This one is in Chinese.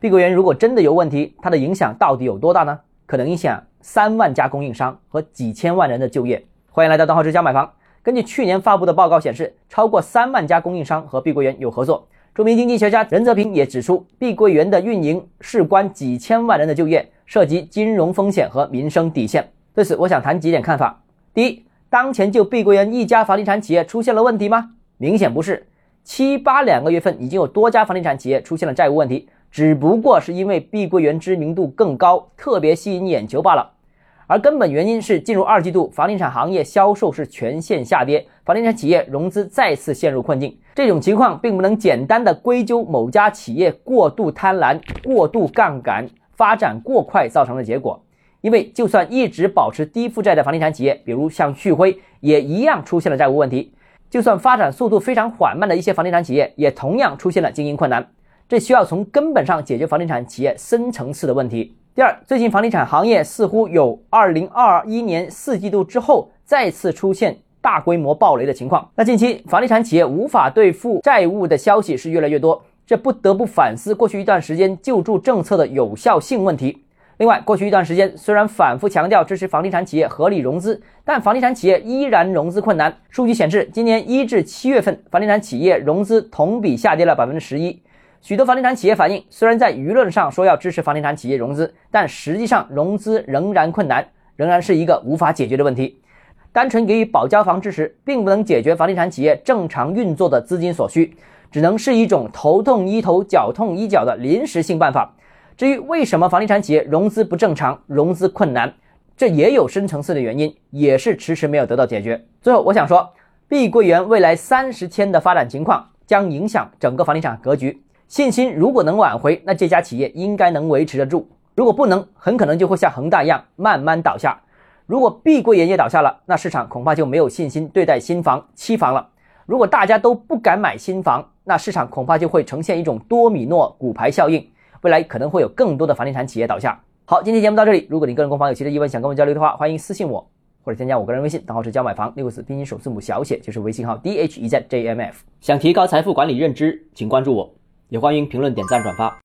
碧桂园如果真的有问题，它的影响到底有多大呢？可能影响三万家供应商和几千万人的就业。欢迎来到东浩之家买房。根据去年发布的报告显示，超过三万家供应商和碧桂园有合作。著名经济学家任泽平也指出，碧桂园的运营事关几千万人的就业，涉及金融风险和民生底线。对此，我想谈几点看法。第一，当前就碧桂园一家房地产企业出现了问题吗？明显不是。七八两个月份，已经有多家房地产企业出现了债务问题，只不过是因为碧桂园知名度更高，特别吸引眼球罢了。而根本原因是，进入二季度，房地产行业销售是全线下跌，房地产企业融资再次陷入困境。这种情况并不能简单的归咎某家企业过度贪婪、过度杠杆、发展过快造成的结果。因为就算一直保持低负债的房地产企业，比如像旭辉，也一样出现了债务问题；就算发展速度非常缓慢的一些房地产企业，也同样出现了经营困难。这需要从根本上解决房地产企业深层次的问题。第二，最近房地产行业似乎有二零二一年四季度之后再次出现大规模暴雷的情况。那近期房地产企业无法兑付债务的消息是越来越多，这不得不反思过去一段时间救助政策的有效性问题。另外，过去一段时间虽然反复强调支持房地产企业合理融资，但房地产企业依然融资困难。数据显示，今年一至七月份，房地产企业融资同比下跌了百分之十一。许多房地产企业反映，虽然在舆论上说要支持房地产企业融资，但实际上融资仍然困难，仍然是一个无法解决的问题。单纯给予保交房支持，并不能解决房地产企业正常运作的资金所需，只能是一种头痛医头、脚痛医脚的临时性办法。至于为什么房地产企业融资不正常、融资困难，这也有深层次的原因，也是迟迟没有得到解决。最后，我想说，碧桂园未来三十天的发展情况将影响整个房地产格局。信心如果能挽回，那这家企业应该能维持得住；如果不能，很可能就会像恒大一样慢慢倒下。如果碧桂园也倒下了，那市场恐怕就没有信心对待新房、期房了。如果大家都不敢买新房，那市场恐怕就会呈现一种多米诺骨牌效应，未来可能会有更多的房地产企业倒下。好，今天节目到这里。如果你个人购房有其他疑问，想跟我交流的话，欢迎私信我或者添加我个人微信，账号是教买房六个字拼音首字母小写，就是微信号 d h e z j m f。想提高财富管理认知，请关注我。也欢迎评论、点赞、转发。